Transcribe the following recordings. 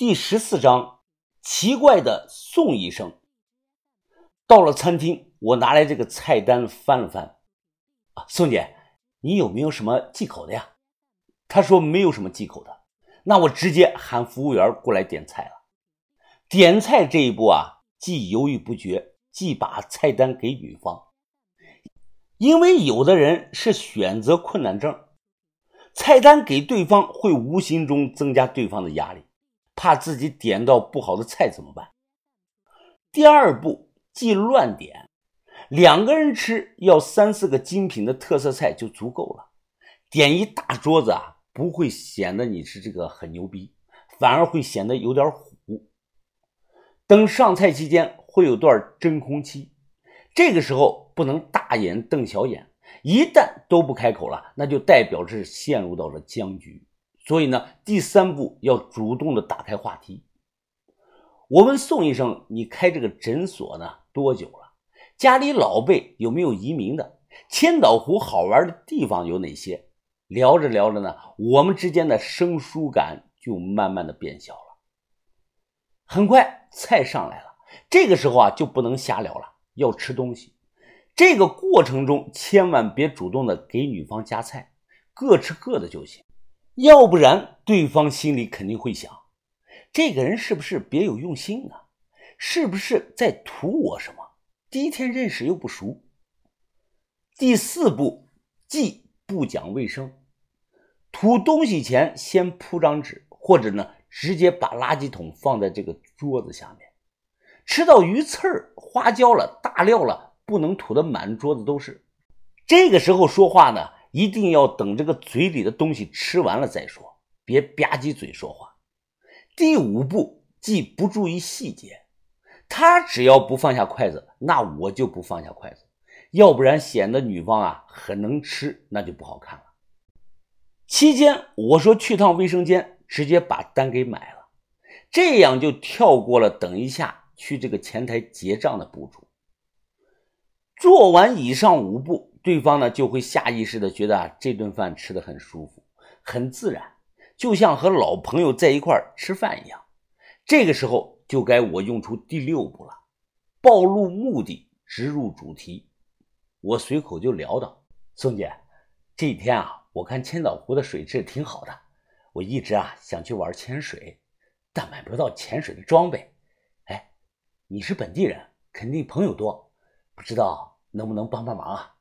第十四章，奇怪的宋医生。到了餐厅，我拿来这个菜单翻了翻。啊，宋姐，你有没有什么忌口的呀？他说没有什么忌口的。那我直接喊服务员过来点菜了。点菜这一步啊，既犹豫不决，既把菜单给女方。因为有的人是选择困难症，菜单给对方会无形中增加对方的压力。怕自己点到不好的菜怎么办？第二步，忌乱点。两个人吃要三四个精品的特色菜就足够了。点一大桌子啊，不会显得你是这个很牛逼，反而会显得有点虎。等上菜期间会有段真空期，这个时候不能大眼瞪小眼，一旦都不开口了，那就代表是陷入到了僵局。所以呢，第三步要主动的打开话题。我问宋医生：“你开这个诊所呢多久了？家里老辈有没有移民的？千岛湖好玩的地方有哪些？”聊着聊着呢，我们之间的生疏感就慢慢的变小了。很快菜上来了，这个时候啊就不能瞎聊了，要吃东西。这个过程中千万别主动的给女方夹菜，各吃各的就行。要不然，对方心里肯定会想：这个人是不是别有用心啊？是不是在图我什么？第一天认识又不熟。第四步，忌不讲卫生。吐东西前先铺张纸，或者呢，直接把垃圾桶放在这个桌子下面。吃到鱼刺儿、花椒了、大料了，不能吐的满桌子都是。这个时候说话呢？一定要等这个嘴里的东西吃完了再说，别吧唧嘴说话。第五步，忌不注意细节。他只要不放下筷子，那我就不放下筷子，要不然显得女方啊很能吃，那就不好看了。期间我说去趟卫生间，直接把单给买了，这样就跳过了等一下去这个前台结账的步骤。做完以上五步。对方呢就会下意识的觉得啊这顿饭吃的很舒服，很自然，就像和老朋友在一块吃饭一样。这个时候就该我用出第六步了，暴露目的，直入主题。我随口就聊道：“宋姐，这几天啊，我看千岛湖的水质挺好的，我一直啊想去玩潜水，但买不到潜水的装备。哎，你是本地人，肯定朋友多，不知道能不能帮帮忙啊？”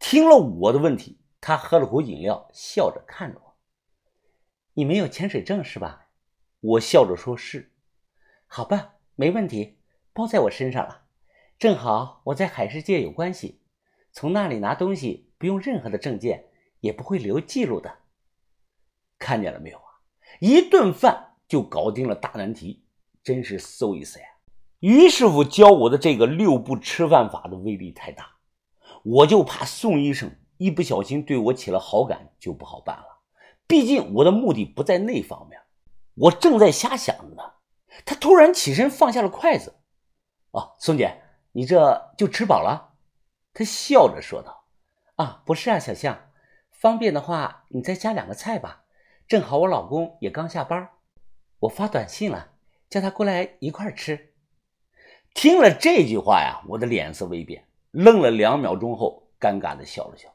听了我的问题，他喝了口饮料，笑着看着我：“你没有潜水证是吧？”我笑着说：“是。”好吧，没问题，包在我身上了。正好我在海世界有关系，从那里拿东西不用任何的证件，也不会留记录的。看见了没有啊？一顿饭就搞定了大难题，真是 so easy 啊！于师傅教我的这个六步吃饭法的威力太大。我就怕宋医生一不小心对我起了好感就不好办了，毕竟我的目的不在那方面。我正在瞎想着呢，他突然起身放下了筷子。哦，宋姐，你这就吃饱了？他笑着说道。啊，不是啊，小象，方便的话你再加两个菜吧，正好我老公也刚下班，我发短信了，叫他过来一块吃。听了这句话呀，我的脸色微变。愣了两秒钟后，尴尬的笑了笑。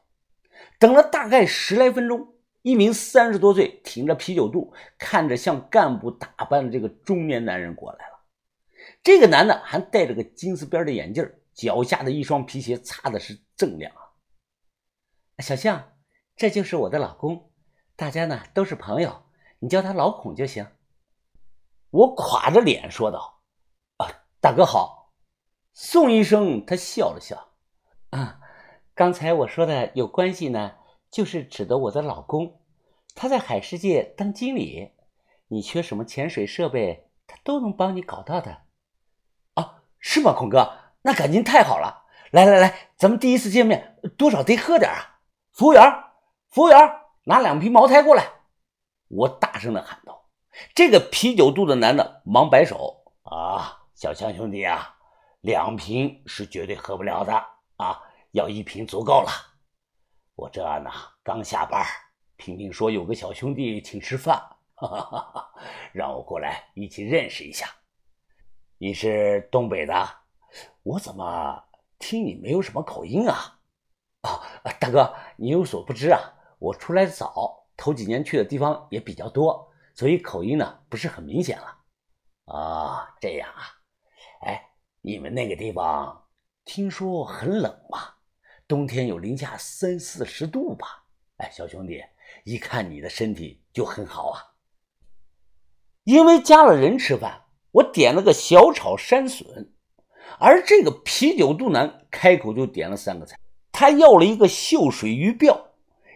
等了大概十来分钟，一名三十多岁、挺着啤酒肚、看着像干部打扮的这个中年男人过来了。这个男的还戴着个金丝边的眼镜，脚下的一双皮鞋擦的是锃亮啊。小象，这就是我的老公，大家呢都是朋友，你叫他老孔就行。我垮着脸说道：“啊，大哥好。”宋医生他笑了笑，啊，刚才我说的有关系呢，就是指的我的老公，他在海世界当经理，你缺什么潜水设备，他都能帮你搞到的。啊，是吗，孔哥？那感情太好了！来来来，咱们第一次见面，多少得喝点啊！服务员，服务员，拿两瓶茅台过来！我大声的喊道。这个啤酒肚的男的忙摆手，啊，小强兄弟啊。两瓶是绝对喝不了的啊，要一瓶足够了。我这呢刚下班，听听说有个小兄弟请吃饭，哈哈哈哈让我过来一起认识一下。你是东北的，我怎么听你没有什么口音啊？啊，大哥，你有所不知啊，我出来早，头几年去的地方也比较多，所以口音呢不是很明显了。啊，这样啊，哎，你们那个地方听说很冷吧？冬天有零下三四十度吧？哎，小兄弟，一看你的身体就很好啊。因为加了人吃饭，我点了个小炒山笋，而这个啤酒肚腩开口就点了三个菜，他要了一个秀水鱼鳔，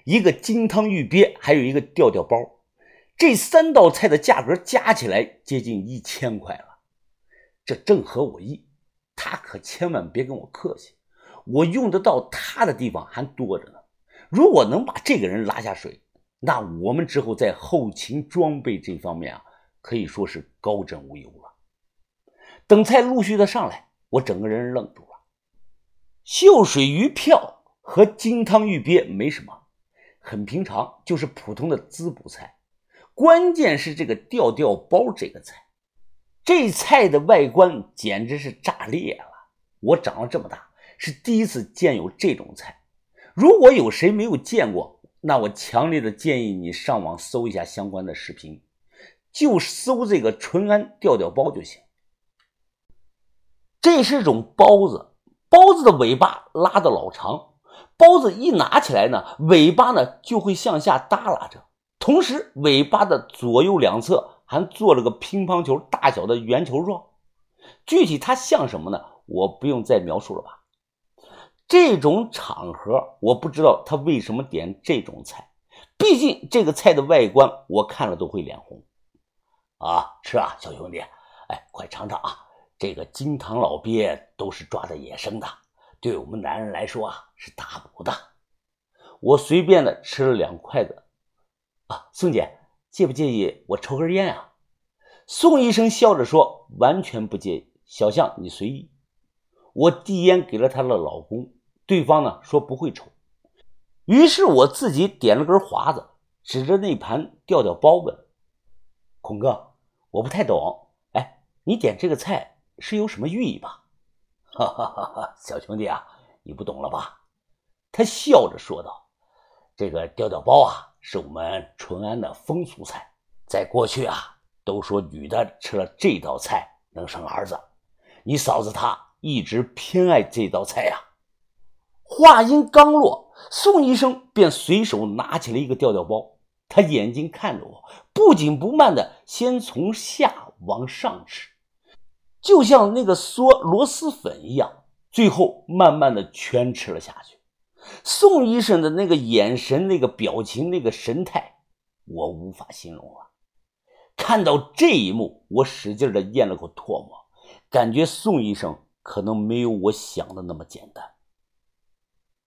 一个金汤玉鳖，还有一个吊吊包。这三道菜的价格加起来接近一千块了，这正合我意。他可千万别跟我客气，我用得到他的地方还多着呢。如果能把这个人拉下水，那我们之后在后勤装备这方面啊，可以说是高枕无忧了。等菜陆续的上来，我整个人愣住了。秀水鱼票和金汤玉鳖没什么，很平常，就是普通的滋补菜。关键是这个吊吊包这个菜，这菜的外观简直是炸裂了！我长了这么大是第一次见有这种菜。如果有谁没有见过，那我强烈的建议你上网搜一下相关的视频，就搜这个淳安吊吊包就行。这是种包子，包子的尾巴拉的老长，包子一拿起来呢，尾巴呢就会向下耷拉着。同时，尾巴的左右两侧还做了个乒乓球大小的圆球状。具体它像什么呢？我不用再描述了吧。这种场合，我不知道他为什么点这种菜。毕竟这个菜的外观，我看了都会脸红。啊，吃啊，小兄弟，哎，快尝尝啊！这个金堂老鳖都是抓的野生的，对我们男人来说啊是大补的。我随便的吃了两筷子。啊，宋姐，介不介意我抽根烟啊？宋医生笑着说：“完全不介意，小象你随意。”我递烟给了她的老公，对方呢说不会抽。于是我自己点了根华子，指着那盘吊吊包问：“孔哥，我不太懂，哎，你点这个菜是有什么寓意吧？” 哈哈哈哈，小兄弟啊，你不懂了吧？他笑着说道：“这个吊吊包啊。”是我们淳安的风俗菜，在过去啊，都说女的吃了这道菜能生儿子。你嫂子她一直偏爱这道菜呀。话音刚落，宋医生便随手拿起了一个吊吊包，他眼睛看着我，不紧不慢的先从下往上吃，就像那个嗦螺蛳粉一样，最后慢慢的全吃了下去。宋医生的那个眼神、那个表情、那个神态，我无法形容啊！看到这一幕，我使劲的咽了口唾沫，感觉宋医生可能没有我想的那么简单。